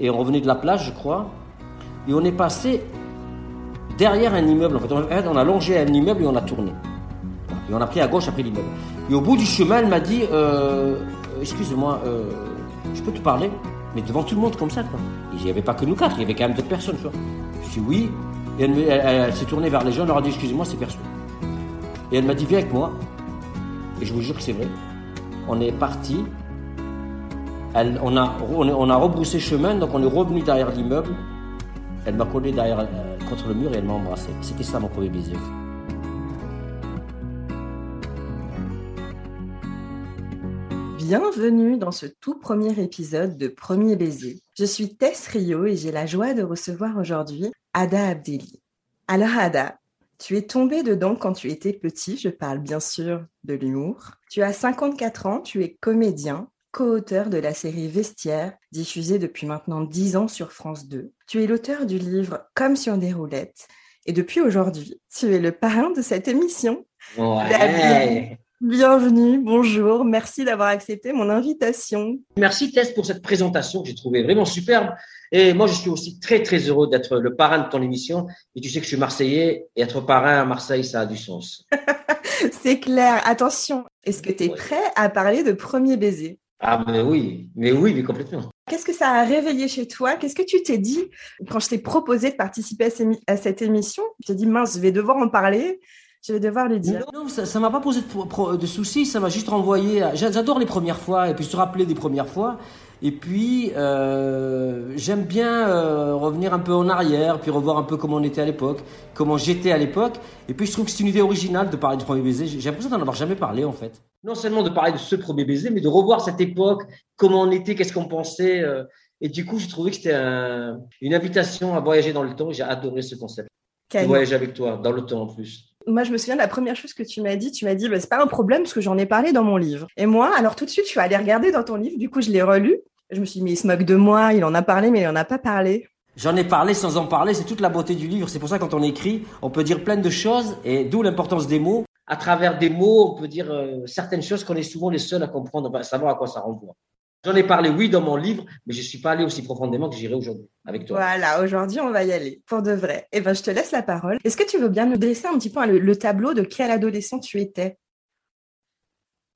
et on revenait de la plage, je crois, et on est passé derrière un immeuble. En fait, on a longé un immeuble et on a tourné. Et on a pris à gauche après l'immeuble. Et au bout du chemin, elle m'a dit euh, Excuse-moi, euh, je peux te parler Mais devant tout le monde comme ça, quoi. il n'y avait pas que nous quatre, il y avait quand même d'autres personnes, tu vois. Je dis oui. Et elle, s'est tournée vers les gens, elle leur a dit Excusez-moi, c'est perso. Et elle m'a dit Viens avec moi. Et je vous jure que c'est vrai. On est parti. On, a, on, a rebroussé chemin, donc on est revenu derrière l'immeuble. Elle m'a collé derrière, euh, contre le mur et elle m'a embrassé. C'était ça mon premier baiser. Bienvenue dans ce tout premier épisode de Premier baiser. Je suis Tess Rio et j'ai la joie de recevoir aujourd'hui Ada Abdeli. Alors Ada, tu es tombée dedans quand tu étais petit, je parle bien sûr de l'humour. Tu as 54 ans, tu es comédien, co-auteur de la série Vestiaire, diffusée depuis maintenant 10 ans sur France 2. Tu es l'auteur du livre Comme sur des roulettes. Et depuis aujourd'hui, tu es le parrain de cette émission. Ouais. Bienvenue, bonjour, merci d'avoir accepté mon invitation. Merci Tess pour cette présentation que j'ai trouvée vraiment superbe. Et moi, je suis aussi très très heureux d'être le parrain de ton émission. Et tu sais que je suis marseillais et être parrain à Marseille, ça a du sens. C'est clair. Attention, est-ce que tu es prêt à parler de premier baiser? Ah mais oui, mais oui, mais complètement. Qu'est-ce que ça a réveillé chez toi? Qu'est-ce que tu t'es dit quand je t'ai proposé de participer à, cette émission? Tu t'es dit mince, je vais devoir en parler je vais devoir lui dire. Non, ça ne m'a pas posé de, soucis, ça m'a juste renvoyé. J'adore les premières fois, et puis se rappeler des premières fois. Et puis, euh, j'aime bien euh, revenir un peu en arrière, puis revoir un peu comment on était à l'époque, comment j'étais à l'époque. Et puis, je trouve que c'est une idée originale de parler du premier baiser. J'ai l'impression d'en avoir jamais parlé, en fait. Non seulement de parler de ce premier baiser, mais de revoir cette époque, comment on était, qu'est-ce qu'on pensait. Euh. et du coup, j'ai trouvé que c'était une invitation à voyager dans le temps. J'ai adoré ce concept. De voyager avec toi, dans le temps en plus moi, je me souviens de la première chose que tu m'as dit. Tu m'as dit, bah, c'est pas un problème parce que j'en ai parlé dans mon livre. Et moi, alors tout de suite, je suis allée regarder dans ton livre. Du coup, je l'ai relu. Je me suis dit, mais il se moque de moi. Il en a parlé, mais il en a pas parlé. J'en ai parlé sans en parler. C'est toute la beauté du livre. C'est pour ça, quand on écrit, on peut dire plein de choses et d'où l'importance des mots. À travers des mots, on peut dire euh, certaines choses qu'on est souvent les seuls à comprendre, à savoir à quoi ça renvoie. J'en ai parlé, oui, dans mon livre, mais je ne suis pas allé aussi profondément que j'irai aujourd'hui avec toi. Voilà, aujourd'hui, on va y aller, pour de vrai. Eh bien, je te laisse la parole. Est-ce que tu veux bien nous dresser un petit peu le, tableau de quel adolescent tu étais?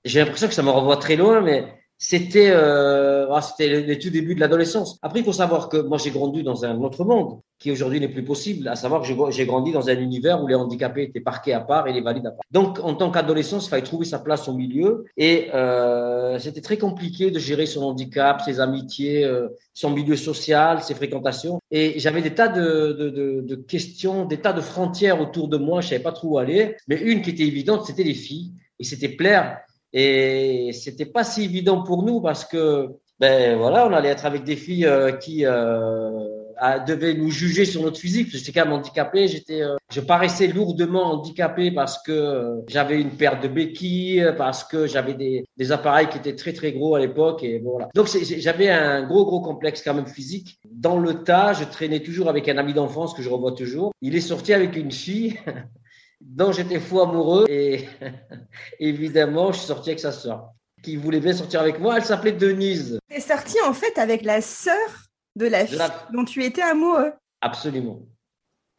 J'ai l'impression que ça me renvoie très loin, mais c'était euh, ah, c'était les, tout débuts de l'adolescence. Après, il faut savoir que moi, j'ai grandi dans un autre monde qui aujourd'hui n'est plus possible, à savoir que j'ai grandi dans un univers où les handicapés étaient parqués à part et les valides à part. Donc, en tant qu'adolescent, il fallait trouver sa place au milieu et euh, c'était très compliqué de gérer son handicap, ses amitiés, euh, son milieu social, ses fréquentations. Et j'avais des tas de, questions, des tas de frontières autour de moi, je savais pas trop où aller. Mais une qui était évidente, c'était les filles et c'était plaire et c'était pas si évident pour nous parce que, ben voilà, on allait être avec des filles euh, qui euh, devaient nous juger sur notre physique. J'étais quand même handicapé. J'étais, euh, je paraissais lourdement handicapé parce que euh, j'avais une paire de béquilles, parce que j'avais des, des appareils qui étaient très très gros à l'époque et voilà. Donc j'avais un gros gros complexe quand même physique. Dans le tas, je traînais toujours avec un ami d'enfance que je revois toujours. Il est sorti avec une fille. dont j'étais fou amoureux. Et évidemment, je suis sorti avec sa sœur, qui voulait bien sortir avec moi. Elle s'appelait Denise. Tu es sorti en fait avec la sœur de la fille dont tu étais amoureux. Absolument.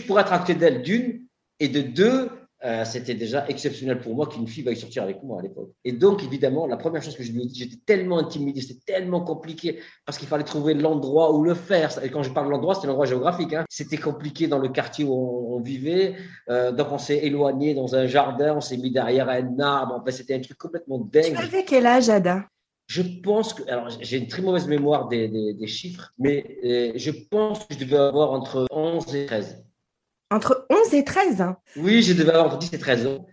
Pour être à d'elle, d'une, et de deux, euh, c'était déjà exceptionnel pour moi qu'une fille veuille sortir avec moi à l'époque. Et donc, évidemment, la première chose que je lui ai dit, j'étais tellement intimidé, c'était tellement compliqué parce qu'il fallait trouver l'endroit où le faire. Et quand je parle de l'endroit, c'était l'endroit géographique. Hein. C'était compliqué dans le quartier où on, vivait. Euh, donc, on s'est éloigné dans un jardin, on s'est mis derrière un arbre. Enfin, c'était un truc complètement dingue. Tu avais quel âge, Ada? Je pense que, alors j'ai une très mauvaise mémoire des, des, chiffres, mais euh, je pense que je devais avoir entre 11 et 13. Entre 11 et 13 hein. Oui, je devais avoir entre 10 et 13 ans.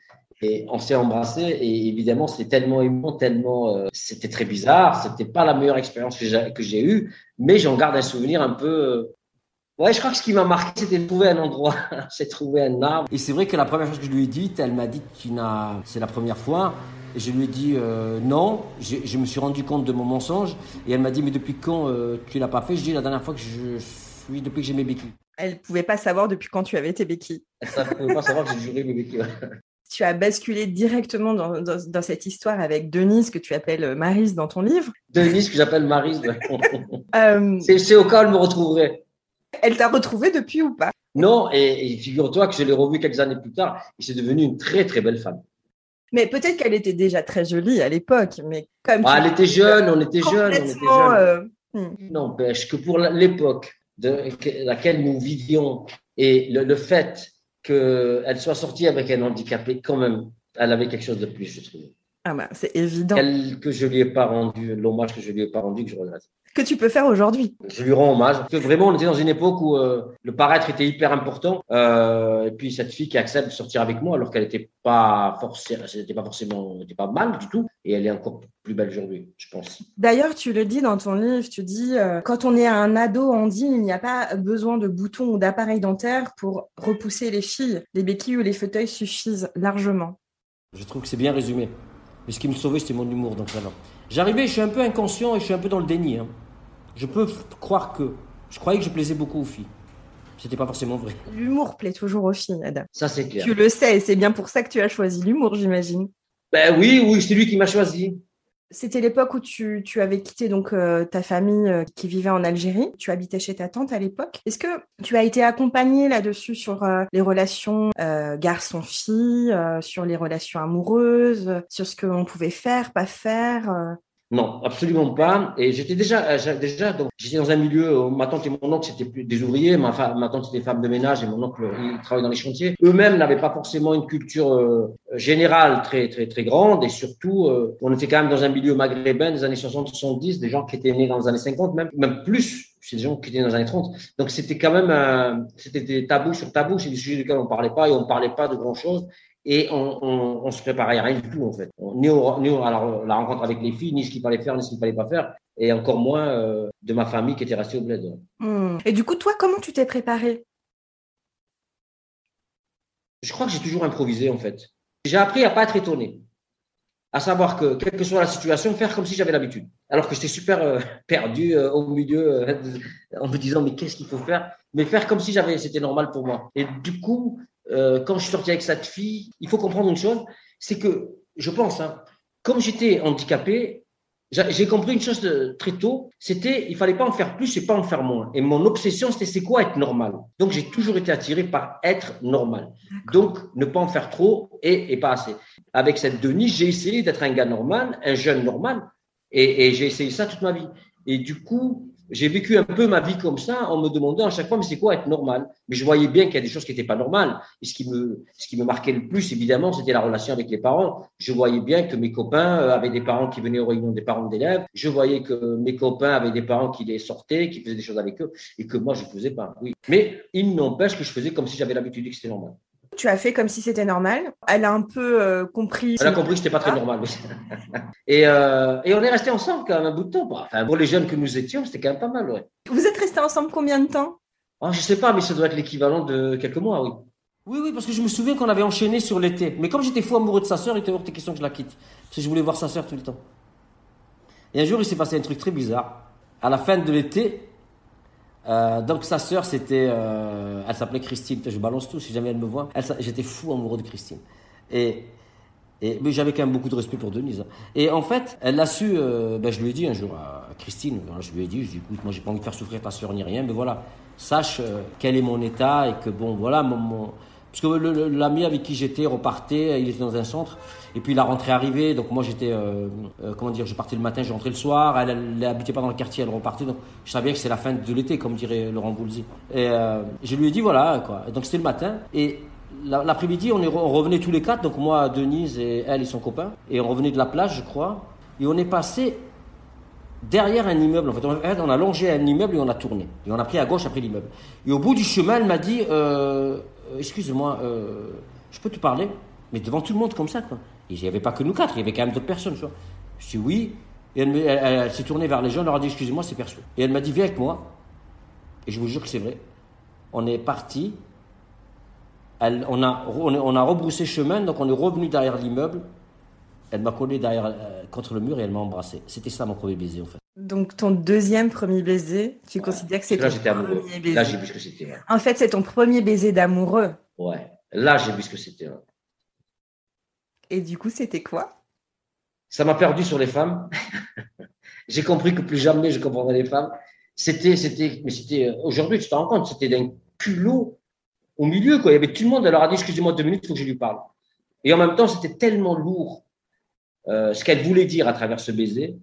Et on s'est embrassé et évidemment c'était tellement émouvant, tellement euh, c'était très bizarre, c'était pas la meilleure expérience que j'ai eue, mais j'en garde un souvenir un peu. Euh, ouais, je crois que ce qui m'a marqué c'était de trouver un endroit, c'est trouver un arbre. Et c'est vrai que la première chose que je lui ai dite, elle m'a dit tu n'as, c'est la première fois. Et je lui ai dit euh, non, je me suis rendu compte de mon mensonge et elle m'a dit mais depuis quand tu l'as pas fait? Je dis la dernière fois que je suis depuis que j'ai mes béquilles. Elle ne pouvait pas savoir depuis quand tu avais tes béquilles. Elle ne pouvait pas savoir que j'ai juré mes béquilles. Tu as basculé directement dans, dans, cette histoire avec Denise, que tu appelles Marise dans ton livre. Denise, que j'appelle Marise. euh... C'est au cas où elle me retrouverait. Elle t'a retrouvé depuis ou pas? Non, et, figure-toi que je l'ai revue quelques années plus tard et c'est devenu une très très belle femme. Mais peut-être qu'elle était déjà très jolie à l'époque, mais comme ah, elle était jeune, on était jeune, on était jeune. Euh... Hmm. N'empêche que pour l'époque de laquelle nous vivions et le, fait qu'elle soit sortie avec un handicapé, quand même, elle avait quelque chose de plus, je trouve. Ah bah, c'est évident. que je lui ai pas rendu, l'hommage que je lui ai pas rendu, que je regrette que tu peux faire aujourd'hui Je lui rends hommage. Parce que vraiment, on était dans une époque où euh, le paraître était hyper important. Euh, et puis cette fille qui accepte de sortir avec moi alors qu'elle n'était pas forcément, n'était pas forcément, n'était pas mal du tout. Et elle est encore plus belle aujourd'hui, je pense. D'ailleurs, tu le dis dans ton livre, tu dis euh, quand on est un ado dit il n'y a pas besoin de boutons ou d'appareils dentaires pour repousser les filles. Les béquilles ou les fauteuils suffisent largement. Je trouve que c'est bien résumé. Mais ce qui me sauvait, c'était mon humour. Donc voilà. J'arrivais, je suis un peu inconscient et je suis un peu dans le déni. Hein je peux croire que. Je croyais que je plaisais beaucoup aux filles. C'était pas forcément vrai. L'humour plaît toujours aux filles, Adam. Ça, c'est clair. Tu le sais, c'est bien pour ça que tu as choisi l'humour, j'imagine. Ben oui, oui, c'est lui qui m'a choisi. C'était l'époque où tu, tu, avais quitté donc euh, ta famille euh, qui vivait en Algérie. Tu habitais chez ta tante à l'époque. Est-ce que tu as été accompagné là-dessus sur euh, les relations garçon-fille, sur les relations amoureuses, sur ce qu'on pouvait faire, pas faire non, absolument pas. Et j'étais déjà, euh, déjà, donc j'étais dans un milieu. Où ma tante et mon oncle c'était des ouvriers. Ma, ma tante était femme de ménage et mon oncle il travaillait dans les chantiers. Eux-mêmes n'avaient pas forcément une culture euh, générale très très très grande et surtout euh, on était quand même dans un milieu maghrébin des années 60-70, des gens qui étaient nés dans les années 50, même même plus. C'est des gens qui étaient dans les années 30. Donc c'était quand même c'était des tabous sur tabous. C'est des sujets duquel on parlait pas et on parlait pas de grand chose et on, on, on, se préparait à rien du tout en fait. Ni, au, ni alors, la rencontre avec les filles, ni ce qu'il fallait faire, ni ce qu'il fallait pas faire, et encore moins euh, de ma famille qui était restée au bled. Hmm. Et du coup, toi, comment tu t'es préparé Je crois que j'ai toujours improvisé en fait. J'ai appris à pas être étonné, à savoir que quelle que soit la situation, faire comme si j'avais l'habitude. Alors que j'étais super euh, perdu euh, au milieu en me disant mais qu'est-ce qu'il faut faire? Mais faire comme si j'avais, c'était normal pour moi. Et du coup, euh, quand je suis sorti avec cette fille, il faut comprendre une chose, c'est que, je pense, hein, comme j'étais handicapé, j'ai compris une chose de, très tôt, c'était il fallait pas en faire plus et pas en faire moins. Et mon obsession, c'était c'est quoi être normal? Donc j'ai toujours été attiré par être normal. Donc ne pas en faire trop et, et pas assez. Avec cette Denise, j'ai essayé d'être un gars normal, un jeune normal, et, et j'ai essayé ça toute ma vie. Et du coup, j'ai vécu un peu ma vie comme ça en me demandant à chaque fois, mais c'est quoi être normal? Mais je voyais bien qu'il y a des choses qui n'étaient pas normales. Et ce qui me, ce qui me marquait le plus, évidemment, c'était la relation avec les parents. Je voyais bien que mes copains euh, avaient des parents qui venaient aux réunions des parents d'élèves. Je voyais que mes copains avaient des parents qui les sortaient, qui faisaient des choses avec eux, et que moi, je ne faisais pas. Oui. Mais il n'empêche que je faisais comme si j'avais l'habitude que c'était normal. Tu as fait comme si c'était normal. Elle a un peu euh, compris. Elle a compris que c'était pas très normal. et, euh, et on est resté ensemble quand même un bout de temps. Enfin, pour les jeunes que nous étions, c'était quand même pas mal. Ouais. Vous êtes restés ensemble combien de temps? Oh, Je sais pas, mais ça doit être l'équivalent de quelques mois, oui. Oui, oui, parce que je me souviens qu'on avait enchaîné sur l'été. Mais comme j'étais fou amoureux de sa sœur, il était hors de question que je la quitte. Parce que je voulais voir sa sœur tout le temps. Et un jour, il s'est passé un truc très bizarre. À la fin de l'été, euh, donc sa sœur, c'était, euh, elle s'appelait Christine. Je balance tout si jamais elle me voit. J'étais fou amoureux de Christine. Et, mais j'avais quand même beaucoup de respect pour Denise. Hein. Et en fait, elle l'a su. Euh, ben, je lui ai dit un jour à Christine. Je lui ai dit, je lui écoute, moi j'ai pas envie de faire souffrir ta sœur ni rien, mais voilà, sache quel est mon état et que bon, voilà, mon parce que l'ami avec qui j'étais repartait, il était dans un centre. Et puis la rentrée arrivait, donc moi j'étais, euh, euh, comment dire, je partais le matin, je rentrais le soir. Elle, n'habitait pas dans le quartier, elle repartait. Donc je savais que c'est la fin de l'été, comme dirait Laurent Boulzy. Et euh, je lui ai dit voilà quoi. Donc c'était le matin. Et l'après-midi, on, revenait tous les quatre, donc moi, Denise et elle et son copain. Et on revenait de la plage, je crois. Et on est passé derrière un immeuble. En fait, on a longé un immeuble et on a tourné. Et on a pris à gauche après l'immeuble. Et au bout du chemin, elle m'a dit. Euh, excuse-moi, euh, je peux te parler Mais devant tout le monde comme ça, quoi. il n'y avait pas que nous quatre, il y avait quand même d'autres personnes, Je dis oui. Et elle, s'est tournée vers les gens, elle leur a dit excusez-moi, c'est perso. Et elle m'a dit viens avec moi. Et je vous jure que c'est vrai. On est parti. on, a, on, a rebroussé chemin, donc on est revenu derrière l'immeuble. Elle m'a collé derrière, euh, contre le mur et elle m'a embrassé. C'était ça mon premier baiser en fait. Donc ton deuxième premier baiser, tu considères que c'est ton premier baiser? Là, j'ai vu ce que c'était. En fait, c'est ton premier baiser d'amoureux. Ouais. Là, j'ai vu ce que c'était. Et du coup, c'était quoi? Ça m'a perdu sur les femmes. J'ai compris que plus jamais je comprendrais les femmes. C'était, c'était, mais c'était, aujourd'hui, tu te rends compte, c'était d'un culot au milieu, quoi. Il y avait tout le monde, elle leur a dit, excusez-moi deux minutes, il faut que je lui parle. Et en même temps, c'était tellement lourd, euh, ce qu'elle voulait dire à travers ce baiser,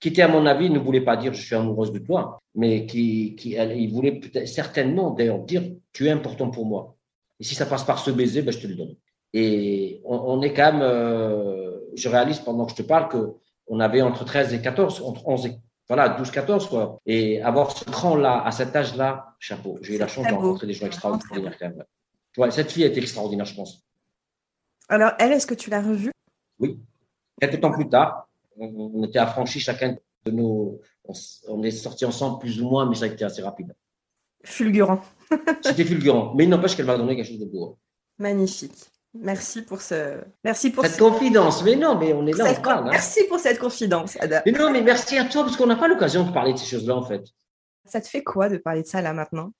qui était, à mon avis, ne voulait pas dire je suis amoureuse de toi, mais qui, qui elle, il voulait certainement d'ailleurs dire tu es important pour moi. Et si ça passe par ce baiser, ben, je te le donne. Et on, on est quand même, euh, je réalise pendant que je te parle que on avait entre 13 et 14, entre 11 et voilà, 12, 14, quoi. Et avoir ce cran-là, à cet âge-là, chapeau. J'ai eu la chance de rencontrer des gens extraordinaires, quand même. Ouais, cette fille est extraordinaire, je pense. Alors, elle, est-ce que tu l'as revue? Oui. Quelques temps plus tard, on était affranchis chacun de nos. On est sortis ensemble plus ou moins, mais ça a été assez rapide. Fulgurant. C'était fulgurant. Mais il n'empêche qu'elle m'a donné quelque chose de beau. Magnifique. Merci pour ce. Merci pour cette confidence. Mais non, mais on est là, cette... on parle. Hein. Merci pour cette confidence, Ada. Mais non, mais merci à toi parce qu'on n'a pas l'occasion de parler de ces choses-là en fait. Ça te fait quoi de parler de ça là maintenant?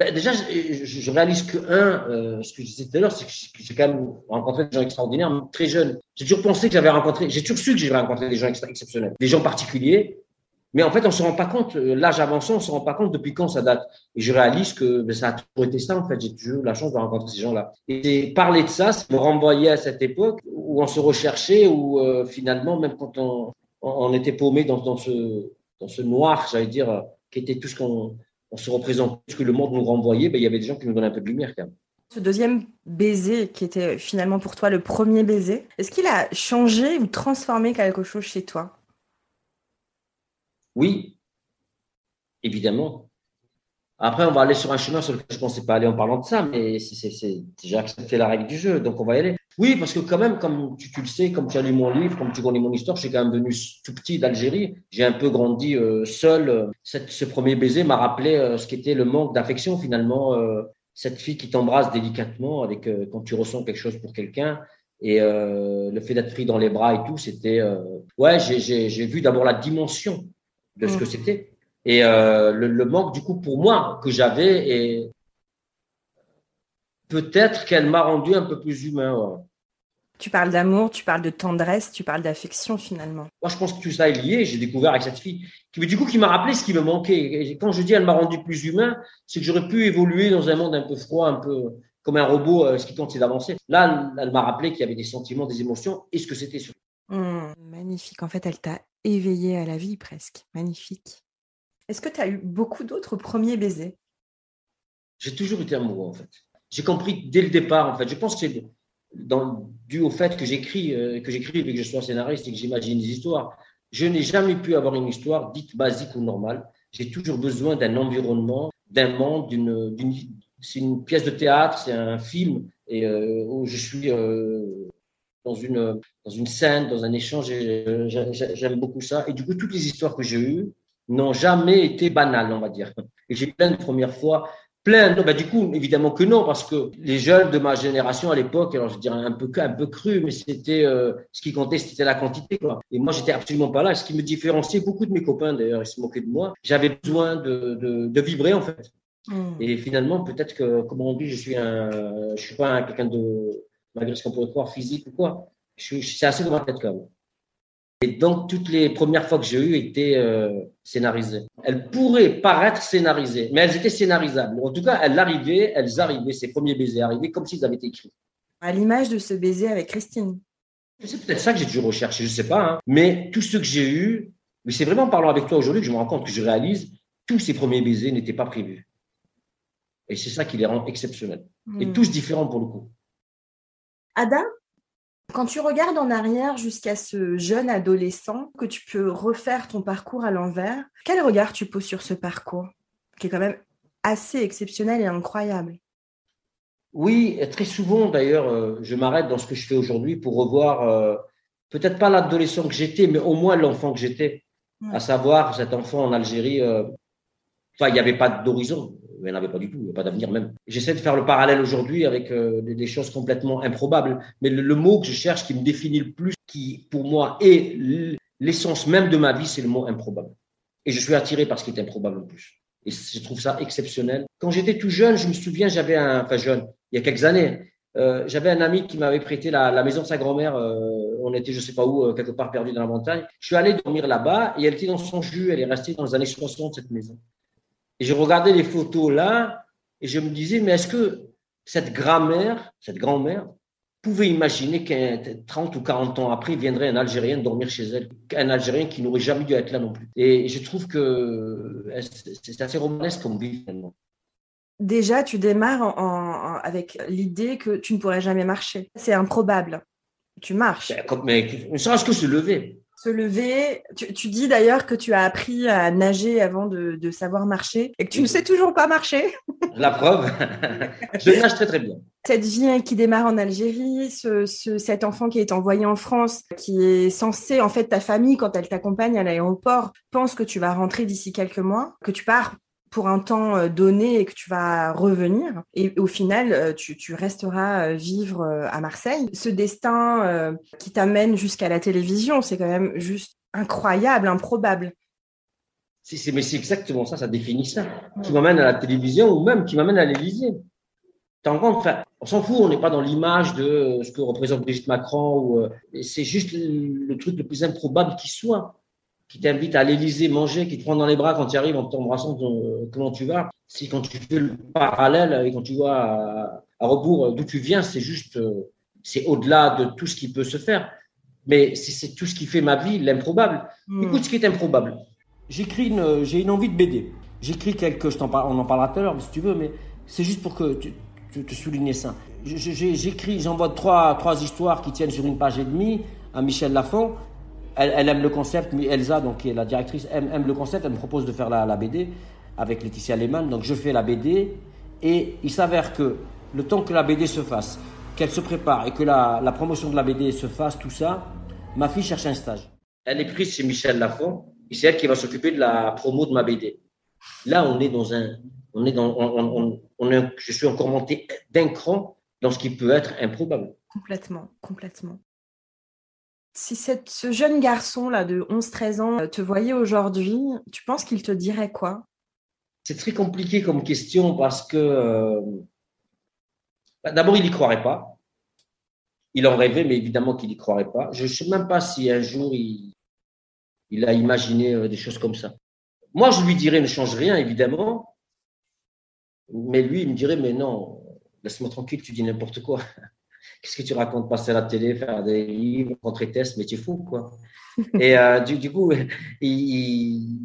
Ben, Déjà, je, réalise que un, euh, ce que je disais tout à l'heure, c'est que j'ai quand même rencontré des gens extraordinaires, très jeunes. J'ai toujours pensé que j'avais rencontré, j'ai toujours su que j'avais rencontré des gens exceptionnels, des gens particuliers. Mais en fait, on se rend pas compte, euh, l'âge avançant, on se rend pas compte depuis quand ça date. Et je réalise que ben, ça a toujours été ça, en fait. J'ai toujours eu la chance de rencontrer ces gens-là. Et parler de ça, ça me renvoyait à cette époque où on se recherchait, où euh, finalement, même quand on, était paumé dans, ce, dans ce noir, j'allais dire, qui était tout ce qu'on on se représentait, ce que le monde nous renvoyait, ben, il y avait des gens qui nous donnaient un peu de lumière quand même. Ce deuxième baiser, qui était finalement pour toi le premier baiser, est-ce qu'il a changé ou transformé quelque chose chez toi? Oui, évidemment. Après, on va aller sur un chemin sur lequel je ne pensais pas aller en parlant de ça, mais c'est déjà accepté la règle du jeu, donc on va y aller. Oui, parce que quand même, comme tu, tu, le sais, comme tu as lu mon livre, comme tu connais mon histoire, je suis quand même venu tout petit d'Algérie. J'ai un peu grandi euh, seul. Cette, ce premier baiser m'a rappelé euh, ce qu'était le manque d'affection finalement. Euh, cette fille qui t'embrasse délicatement avec quand tu ressens quelque chose pour quelqu'un. Et le fait d'être pris dans les bras et tout, c'était... ouais, j'ai vu d'abord la dimension de ce que mm. c'était. Et le, le, manque, du coup, pour moi, que j'avais, et peut-être qu'elle m'a rendu un peu plus humain. Ouais. Tu parles d'amour, tu parles de tendresse, tu parles d'affection finalement. Moi, je pense que tout ça est lié. J'ai découvert avec cette fille, qui, du coup, qui m'a rappelé ce qui me manquait. Et quand je dis elle m'a rendu plus humain, c'est que j'aurais pu évoluer dans un monde un peu froid, un peu comme un robot. Euh, ce qui compte, c'est d'avancer. Là, elle, m'a rappelé qu'il y avait des sentiments, des émotions, et ce que c'était. Sur... Mmh, magnifique. En fait, elle t'a éveillé à la vie presque. Magnifique. Est-ce que tu as eu beaucoup d'autres premiers baisers? J'ai toujours été amoureux en fait. J'ai compris dès le départ en fait. Je pense que c'est dû au fait que j'écris, euh, que j'écris et que je sois scénariste et que j'imagine des histoires. Je n'ai jamais pu avoir une histoire dite basique ou normale. J'ai toujours besoin d'un environnement, d'un monde, d'une, c'est une pièce de théâtre, c'est un film et euh, où je suis euh, dans une, dans une scène, dans un échange. J'aime beaucoup ça. Et du coup, toutes les histoires que j'ai eues n'ont jamais été banales, on va dire. Et j'ai plein de premières fois, plein. Non, bah, du coup, évidemment que non, parce que les jeunes de ma génération à l'époque, alors je dirais un peu, un peu cru, mais c'était euh, ce qui comptait, c'était la quantité. Quoi. Et moi, j'étais absolument pas là. Ce qui me différenciait beaucoup de mes copains, d'ailleurs, ils se moquaient de moi. J'avais besoin de, de, de, vibrer, en fait. Mmh. Et finalement, peut-être que, comme on dit, je suis un, je suis pas quelqu'un de malgré ce qu'on pourrait croire physique ou quoi. C'est assez dans ma tête quand même. Et donc, toutes les premières fois que j'ai eu étaient euh, scénarisées. Elles pourraient paraître scénarisées, mais elles étaient scénarisables. En tout cas, elles arrivaient, elles arrivaient, ces premiers baisers arrivaient comme s'ils avaient été écrits. À l'image de ce baiser avec Christine. C'est peut-être ça que j'ai dû rechercher, je sais pas. Hein. Mais tous ceux que j'ai eus, mais c'est vraiment en parlant avec toi aujourd'hui que je me rends compte que je réalise, tous ces premiers baisers n'étaient pas prévus. Et c'est ça qui les rend exceptionnels. Et hmm. tous différents pour le coup. Ada, quand tu regardes en arrière jusqu'à ce jeune adolescent, que tu peux refaire ton parcours à l'envers, quel regard tu poses sur ce parcours, qui est quand même assez exceptionnel et incroyable? Oui, très souvent d'ailleurs, euh, je m'arrête dans ce que je fais aujourd'hui pour revoir euh, peut-être pas l'adolescent que j'étais, mais au moins l'enfant que j'étais, à savoir cet enfant en Algérie. Euh, enfin, il n'y avait pas d'horizon il n'y en avait pas du tout, il n'y a pas d'avenir même. J'essaie de faire le parallèle aujourd'hui avec euh, des, choses complètement improbables, mais le, mot que je cherche qui me définit le plus, qui pour moi est l'essence même de ma vie, c'est le mot improbable. Et je suis attiré par ce qui est improbable le plus. Et je trouve ça exceptionnel. Quand j'étais tout jeune, je me souviens, j'avais un, jeune, il y a quelques années, Euh, j'avais un ami qui m'avait prêté la, maison de sa grand-mère. Euh, on était, je sais pas où, quelque part perdu dans la montagne. Je suis allé dormir là-bas et elle était dans son jus. Elle est restée dans les années 60, cette maison. Et je regardais les photos là et je me disais, mais est-ce que cette grand-mère, cette grand-mère, pouvait imaginer qu'un 30 ou 40 ans après, viendrait un Algérien dormir chez elle, un Algérien qui n'aurait jamais dû être là non plus. Et je trouve que c'est assez romanesque comme vie finalement. Déjà, tu démarres en, avec l'idée que tu ne pourrais jamais marcher. C'est improbable. Tu marches. Ben, mais ne serait-ce que se lever. Se lever. Tu, dis d'ailleurs que tu as appris à nager avant de, de savoir marcher et que tu ne sais toujours pas marcher. La preuve, je nage très très bien. Cette vie qui démarre en Algérie, ce, cet enfant qui est envoyé en France, qui est censé, en fait, ta famille, quand elle t'accompagne à l'aéroport, pense que tu vas rentrer d'ici quelques mois, que tu pars pour un temps euh, donné et que tu vas revenir. Et au final, euh, tu, tu resteras euh, vivre à Marseille. Ce destin qui t'amène jusqu'à la télévision, c'est quand même juste incroyable, improbable. C'est, mais c'est exactement ça, ça définit ça. Qui m'amène à la télévision ou même qui m'amène à l'Élysée. Enfin, on s'en fout, on n'est pas dans l'image de ce que représente Brigitte Macron. Ou, c'est juste le truc le plus improbable qui soit qui t'invite à l'Élysée manger, qui te prend dans les bras quand tu arrives en t'embrassant comment tu vas. Si quand tu fais le parallèle et quand tu vois à, rebours d'où tu viens, c'est juste, euh, c'est au-delà de tout ce qui peut se faire. Mais c'est tout ce qui fait ma vie, l'improbable. Hmm. Écoute ce qui est improbable. J'écris une, j'ai une envie de BD. J'écris quelques, je t'en parle, on en parlera tout à l'heure, si tu veux, mais c'est juste pour que tu, tu te souligner ça. J'écris, j'envoie trois, trois histoires qui tiennent sur une page et demie à Michel Lafont elle, aime le concept, mais Elsa, donc, qui est la directrice, aime, le concept. Elle me propose de faire la, BD avec Laetitia Lehmann. Donc, je fais la BD. Et il s'avère que le temps que la BD se fasse, qu'elle se prépare et que la, promotion de la BD se fasse, tout ça, ma fille cherche un stage. Elle est prise chez Michel Lafont et c'est elle qui va s'occuper de la promo de ma BD. Là, on est dans un, on est dans, on, on, je suis encore monté d'un cran dans ce qui peut être improbable. Complètement, complètement. Si ce jeune garçon-là de 11-13 ans euh, te voyait aujourd'hui, tu penses qu'il te dirait quoi? C'est très compliqué comme question parce que euh, bah, d'abord, il n'y croirait pas. Il en rêvait, mais évidemment qu'il n'y croirait pas. Je ne sais même pas si un jour il, a imaginé euh, des choses comme ça. Moi, je lui dirais ne change rien, évidemment. Mais lui, il me dirait, mais non, laisse-moi tranquille, tu dis n'importe quoi. Qu'est-ce que tu racontes? Passer à la télé, faire des livres, rencontrer tests, mais tu es fou, quoi. Et euh, du, coup, il,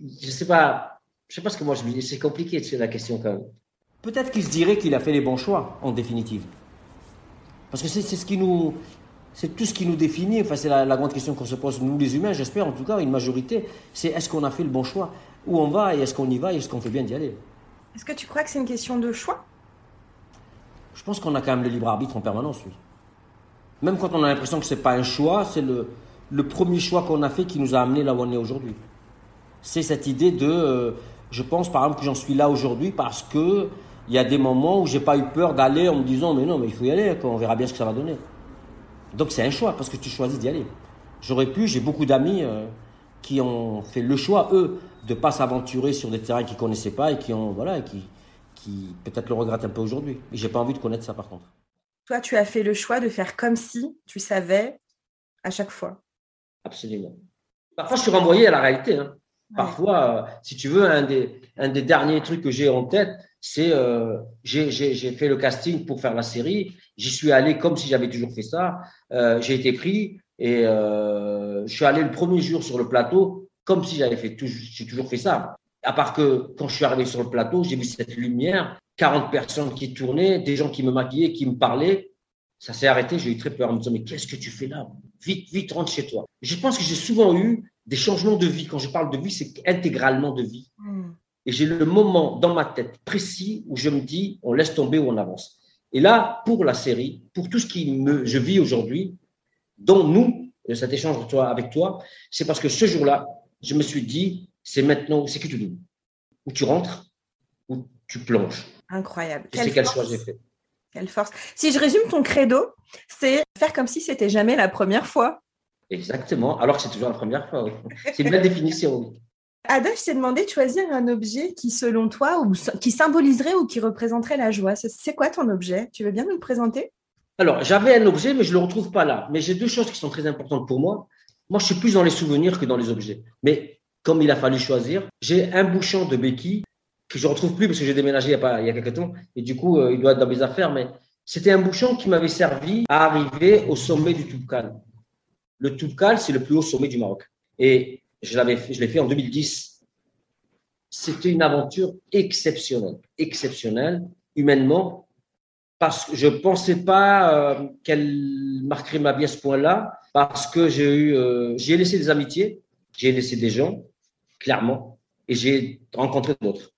je sais pas, je sais pas ce que moi je dis. C'est compliqué, c'est la question quand même. Peut-être qu'il se dirait qu'il a fait les bons choix, en définitive. Parce que c'est ce qui nous, c'est tout ce qui nous définit. Enfin, c'est la, la, grande question qu'on se pose nous les humains. J'espère en tout cas une majorité. C'est est-ce qu'on a fait le bon choix? Où on va? Et est-ce qu'on y va? Et est-ce qu'on fait bien d'y aller? Est-ce que tu crois que c'est une question de choix? Je pense qu'on a quand même le libre arbitre en permanence, oui. Même quand on a l'impression que ce n'est pas un choix, c'est le, le premier choix qu'on a fait qui nous a amené là où on est aujourd'hui. C'est cette idée de, euh, je pense par exemple que j'en suis là aujourd'hui parce que il y a des moments où j'ai pas eu peur d'aller en me disant mais non mais il faut y aller, on verra bien ce que ça va donner. Donc c'est un choix parce que tu choisis d'y aller. J'aurais pu, j'ai beaucoup d'amis euh, qui ont fait le choix eux de pas s'aventurer sur des terrains qu'ils connaissaient pas et qui ont voilà et qui qui peut-être le regrette un peu aujourd'hui. Mais j'ai pas envie de connaître ça par contre. Toi, tu as fait le choix de faire comme si tu savais à chaque fois. Absolument. Parfois, je suis renvoyé à la réalité. Hein. Parfois, euh, si tu veux, un des, un des derniers trucs que j'ai en tête, c'est euh, j'ai fait le casting pour faire la série. J'y suis allé comme si j'avais toujours fait ça. Euh, j'ai été pris et euh, je suis allé le premier jour sur le plateau comme si j'avais fait j'ai toujours fait ça. À part que quand je suis arrivé sur le plateau, j'ai vu cette lumière, 40 personnes qui tournaient, des gens qui me maquillaient, qui me parlaient. Ça s'est arrêté, j'ai eu très peur en me disant, mais qu'est-ce que tu fais là? Vite, vite, rentre chez toi. Je pense que j'ai souvent eu des changements de vie. Quand je parle de vie, c'est intégralement de vie. Hmm. Et j'ai le moment dans ma tête précis où je me dis, on laisse tomber ou on avance. Et là, pour la série, pour tout ce qui me, je vis aujourd'hui, dont nous, cet échange avec toi, c'est parce que ce jour-là, je me suis dit, c'est maintenant, c'est que tu dis. Ou tu rentres, ou tu plonges. Incroyable. C'est quel choix j'ai fait. Quelle force. Si je résume ton credo, c'est faire comme si c'était jamais la première fois. Exactement, alors que c'est toujours la première fois. C'est une belle définition. Ada, je t'ai demandé de choisir un objet qui, selon toi, ou qui symboliserait ou qui représenterait la joie. C'est quoi ton objet? Tu veux bien nous le présenter? Alors, j'avais un objet, mais je ne le retrouve pas là. Mais j'ai deux choses qui sont très importantes pour moi. Moi, je suis plus dans les souvenirs que dans les objets. Mais comme il a fallu choisir, j'ai un bouchon de béquille que je retrouve plus parce que j'ai déménagé il y a pas il y a quelques temps et du coup euh, il doit être dans mes affaires mais c'était un bouchon qui m'avait servi à arriver au sommet du Toubkal. Le Toubkal c'est le plus haut sommet du Maroc et je l'ai fait en 2010. C'était une aventure exceptionnelle, exceptionnelle humainement parce que je pensais pas euh, qu'elle marquerait ma vie à ce point-là parce que j'ai eu euh, j'ai laissé des amitiés, j'ai laissé des gens clairement et j'ai rencontré d'autres.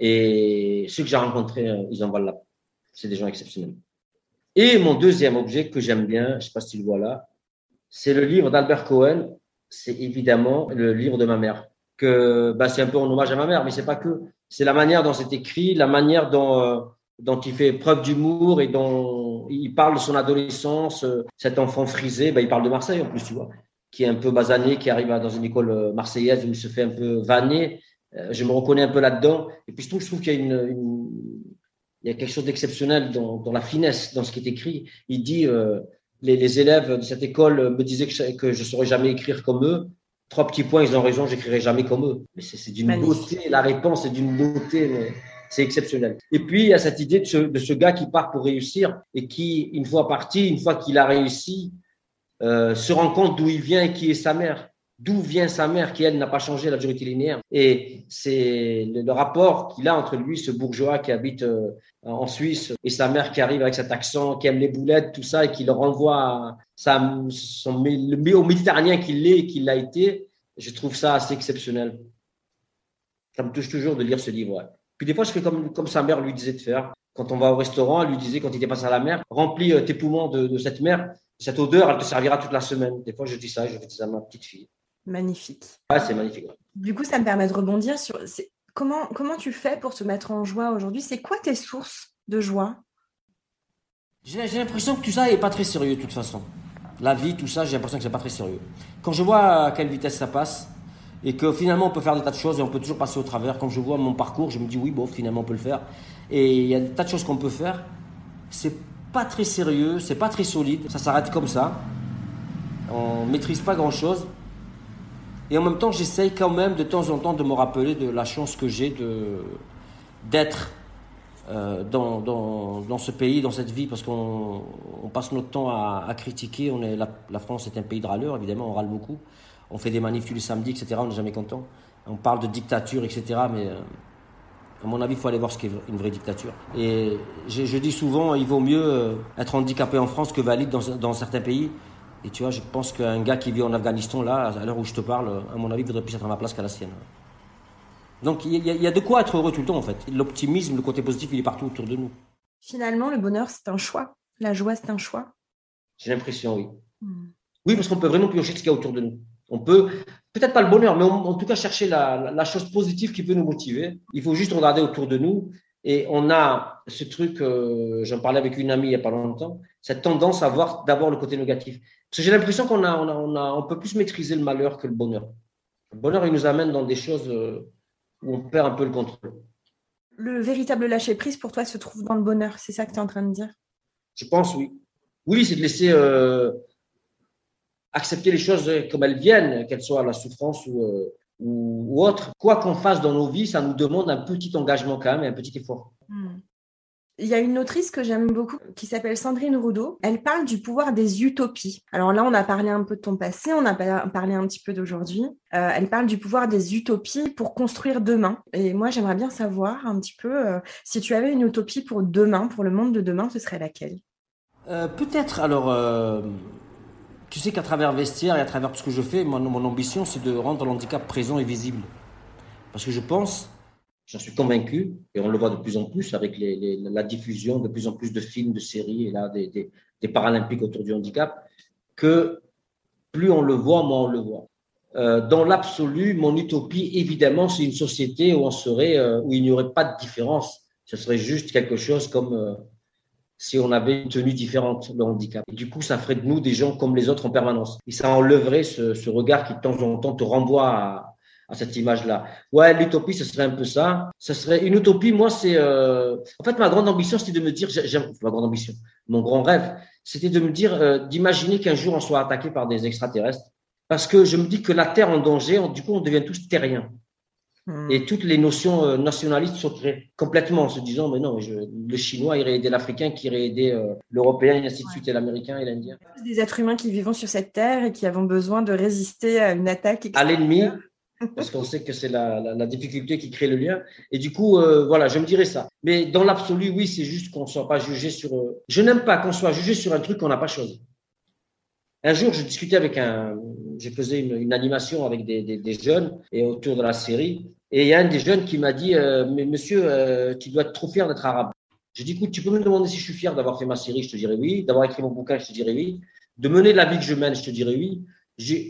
Et ceux que j'ai rencontrés, euh, ils en valent là. C'est des gens exceptionnels. Et mon deuxième objet que j'aime bien, je ne sais pas si tu le vois là, c'est le livre d'Albert Cohen. C'est évidemment le livre de ma mère. Que bah, c'est un peu en hommage à ma mère, mais c'est pas que. C'est la manière dont c'est écrit, la manière dont, euh, dont il fait preuve d'humour et dont il parle de son adolescence. Euh, cet enfant frisé, bah, il parle de Marseille en plus, tu vois, qui est un peu basané, qui arrive dans une école marseillaise où il se fait un peu vanner euh, je me reconnais un peu là-dedans. Et puis je trouve, je trouve qu'il y a une, il y a quelque chose d'exceptionnel dans, dans, la finesse, dans ce qui est écrit. Il dit, euh, les, les, élèves de cette école me disaient que je, que je saurais jamais écrire comme eux. Trois petits points, ils ont raison, j'écrirai jamais comme eux. Mais c'est d'une beauté, la réponse est d'une beauté, mais c'est exceptionnel. Et puis, il y a cette idée de ce, de ce gars qui part pour réussir et qui, une fois parti, une fois qu'il a réussi, euh, se rend compte d'où il vient et qui est sa mère d'où vient sa mère qui, elle, n'a pas changé la dureté linéaire. Et c'est le, rapport qu'il a entre lui, ce bourgeois qui habite euh, en Suisse, et sa mère qui arrive avec cet accent, qui aime les boulettes, tout ça, et qui le renvoie à sa, son, le, au méditerranéen qu'il est et qu'il a été. Je trouve ça assez exceptionnel. Ça me touche toujours de lire ce livre. Puis des fois, je fais comme, comme sa mère lui disait de faire. Quand on va au restaurant, elle lui disait, quand il était passé à la mer, remplis euh, tes poumons de, de cette mer. Cette odeur, elle te servira toute la semaine. Des fois, je dis ça, je dis ça à ma petite fille. Magnifique. Ah, c'est magnifique. Du coup, ça me permet de rebondir sur comment, comment tu fais pour te mettre en joie aujourd'hui? C'est quoi tes sources de joie? J'ai l'impression que tout ça n'est pas très sérieux de toute façon. La vie, tout ça, j'ai l'impression que c'est pas très sérieux. Quand je vois à quelle vitesse ça passe et que finalement on peut faire des tas de choses et on peut toujours passer au travers, quand je vois mon parcours, je me dis oui, bon, finalement on peut le faire. Et il y a des tas de choses qu'on peut faire. C'est pas très sérieux, c'est pas très solide, ça s'arrête comme ça. On maîtrise pas grand chose. Et en même temps, j'essaye quand même de temps en temps de me rappeler de la chance que j'ai d'être euh, dans, dans, dans, ce pays, dans cette vie, parce qu'on on passe notre temps à, à critiquer. On est, la, la, France est un pays de râleurs, évidemment, on râle beaucoup. On fait des manifs tous les samedis, etc. On n'est jamais content. On parle de dictature, etc. Mais euh, à mon avis, il faut aller voir ce qu'est une vraie dictature. Et je, je dis souvent, il vaut mieux euh, être handicapé en France que valide dans, dans certains pays. Et tu vois, je pense qu'un gars qui vit en Afghanistan, là, à l'heure où je te parle, à mon avis, voudrait plus être à ma place qu'à la sienne. Donc il y, a de quoi être heureux tout le temps, en fait. L'optimisme, le côté positif, il est partout autour de nous. Finalement, le bonheur, c'est un choix. La joie, c'est un choix. J'ai l'impression, oui. Hmm. Oui, parce qu'on peut vraiment piocher ce qu'il y a autour de nous. On peut, peut-être pas le bonheur, mais en tout cas chercher la, la, chose positive qui peut nous motiver. Il faut juste regarder autour de nous et on a ce truc, euh, j'en parlais avec une amie il n'y a pas longtemps, cette tendance à voir d'abord le côté négatif. Parce que j'ai l'impression qu'on a, on a, on a, on peut plus maîtriser le malheur que le bonheur. Le bonheur, il nous amène dans des choses euh, où on perd un peu le contrôle. Le véritable lâcher prise pour toi se trouve dans le bonheur, c'est ça que tu es en train de dire? Je pense, oui. Oui, c'est de laisser euh, accepter les choses comme elles viennent, qu'elles soient la souffrance ou, euh, ou, autre. Quoi qu'on fasse dans nos vies, ça nous demande un petit engagement quand même et un petit effort. Hmm. Il y a une autrice que j'aime beaucoup qui s'appelle Sandrine Roudot. Elle parle du pouvoir des utopies. Alors là, on a parlé un peu de ton passé, on a parlé un petit peu d'aujourd'hui. Euh, elle parle du pouvoir des utopies pour construire demain. Et moi, j'aimerais bien savoir un petit peu euh, si tu avais une utopie pour demain, pour le monde de demain, ce serait laquelle? Euh, Peut-être. Alors, tu sais qu'à travers Vestiaire et à travers tout ce que je fais, mon, mon ambition, c'est de rendre l'handicap présent et visible. Parce que je pense J'en suis convaincu, et on le voit de plus en plus avec la diffusion de plus en plus de films, de séries, et là, des, des, des, Paralympiques autour du handicap, que plus on le voit, moins on le voit. Euh, dans l'absolu, mon utopie, évidemment, c'est une société où on serait, euh, où il n'y aurait pas de différence. Ce serait juste quelque chose comme euh, si on avait une tenue différente, le handicap. Et du coup, ça ferait de nous des gens comme les autres en permanence. Et ça enlèverait ce, regard qui, de temps en temps, te renvoie à, cette image-là. Ouais, l'utopie, ce serait un peu ça. Ce serait une utopie. Moi, c'est euh... en fait ma grande ambition, c'était de me dire, j'aime ma grande ambition, mon grand rêve, c'était de me dire, euh, d'imaginer qu'un jour on soit attaqué par des extraterrestres, parce que je me dis que la Terre en danger, du coup, on devient tous terriens. Hmm. Et toutes les notions euh, nationalistes sauteraient complètement en se disant, mais non, je, le Chinois irait aider l'Africain, qui irait aider euh, l'Européen, et ainsi de suite, et l'Américain et l'Indien. Des êtres humains qui vivent sur cette terre et qui avons besoin de résister à une attaque. À l'ennemi, parce qu'on sait que c'est la, la, la, difficulté qui crée le lien. Et du coup, euh, voilà, je me dirais ça. Mais dans l'absolu, oui, c'est juste qu'on ne soit pas jugé sur. Euh... Je n'aime pas qu'on soit jugé sur un truc qu'on n'a pas choisi. Un jour, je discutais avec un. J'ai faisais une, animation avec des, jeunes et autour de la série. Et il y a un des jeunes qui m'a dit euh, Mais monsieur, euh, tu dois être trop fier d'être arabe. J'ai dit Écoute, tu peux me demander si je suis fier d'avoir fait ma série Je te dirais oui. D'avoir écrit mon bouquin Je te dirais oui. De mener la vie que je mène Je te dirais oui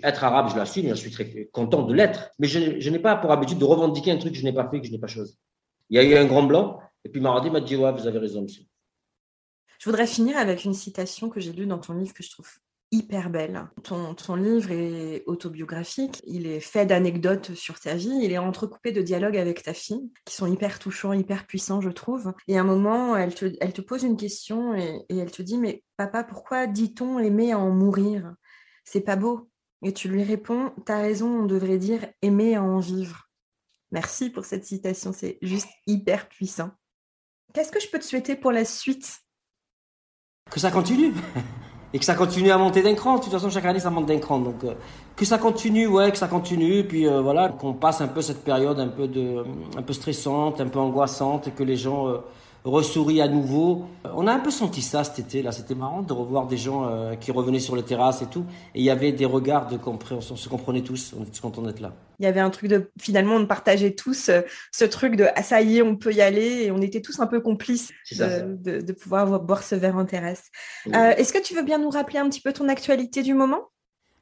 être arabe, je l'assume, je suis très content de l'être, mais je, je n'ai pas pour habitude de revendiquer un truc que je n'ai pas fait, que je n'ai pas choisi. Il y a eu un grand blanc, et puis Maradi m'a dit Ouais, vous avez raison, monsieur. Je voudrais finir avec une citation que j'ai lue dans ton livre que je trouve hyper belle. Ton, livre est autobiographique, il est fait d'anecdotes sur ta vie, il est entrecoupé de dialogues avec ta fille, qui sont hyper touchants, hyper puissants, je trouve. Et à un moment, elle te, elle te pose une question et, et elle te dit Mais papa, pourquoi dit-on aimer à en mourir? C'est pas beau. Et tu lui réponds, t'as raison, on devrait dire aimer à en vivre. Merci pour cette citation, c'est juste hyper puissant. Qu'est-ce que je peux te souhaiter pour la suite? Que ça continue? et que ça continue à monter d'un cran. De toute façon, chaque année, ça monte d'un cran. Donc, euh, que ça continue, ouais, que ça continue. Puis euh, voilà, qu'on passe un peu cette période un peu de, un peu stressante, un peu angoissante, et que les gens euh, ressourit à nouveau. On a un peu senti ça cet été, là. C'était marrant de revoir des gens euh, qui revenaient sur les terrasses et tout. Et il y avait des regards de compréhension. On se comprenait tous. On était tous contents d'être là. Il y avait un truc de, finalement, on partageait tous euh, ce truc de, ah, ça y est, on peut y aller. Et on était tous un peu complices de, de, de, pouvoir boire ce verre en terrasse. Oui. Euh, Est-ce que tu veux bien nous rappeler un petit peu ton actualité du moment?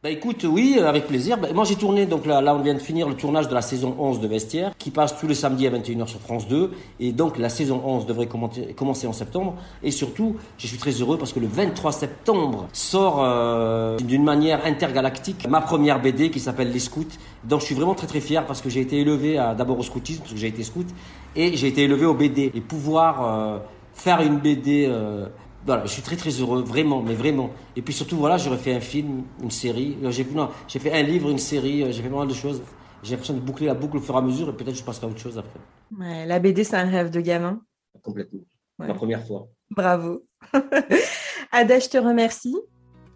Bah écoute, oui, avec plaisir. Bah, moi j'ai tourné, donc là, là on vient de finir le tournage de la saison 11 de Vestiaire, qui passe tous les samedis à 21h sur France 2. Et donc la saison 11 devrait commencer en septembre. Et surtout, je suis très heureux parce que le 23 septembre sort euh, d'une manière intergalactique ma première BD qui s'appelle Les Scouts. Donc je suis vraiment très très fier parce que j'ai été élevé d'abord au scoutisme, parce que j'ai été scout, et j'ai été élevé au BD. Et pouvoir euh, faire une BD... Euh, voilà, je suis très très heureux, vraiment, mais vraiment. Et puis surtout, voilà, j'aurais fait un film, une série. J'ai non, j'ai fait un livre, une série, j'ai fait pas mal de choses. J'ai l'impression de boucler la boucle au fur et à mesure et peut-être je passerai à autre chose après. Ouais, la BD, c'est un rêve de gamin. Complètement. Ouais. Ma première fois. Bravo. Ada, je te remercie.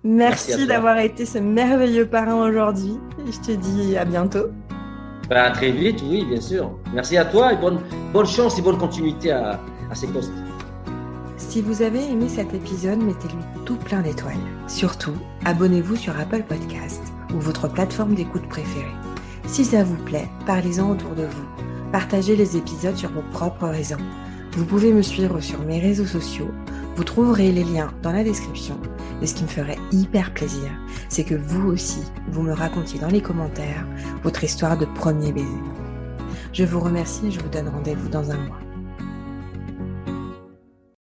Merci, Merci d'avoir été ce merveilleux parrain aujourd'hui. Je te dis à bientôt. Ben, à très vite, oui, bien sûr. Merci à toi et bonne, bonne chance et bonne continuité à, à ces postes. Si vous avez aimé cet épisode, mettez-lui tout plein d'étoiles. Surtout, abonnez-vous sur Apple Podcast ou votre plateforme d'écoute préférée. Si ça vous plaît, parlez-en autour de vous. Partagez les épisodes sur vos propres réseaux. Vous pouvez me suivre sur mes réseaux sociaux. Vous trouverez les liens dans la description. Et ce qui me ferait hyper plaisir, c'est que vous aussi, vous me racontiez dans les commentaires votre histoire de premier baiser. Je vous remercie et je vous donne rendez-vous dans un mois.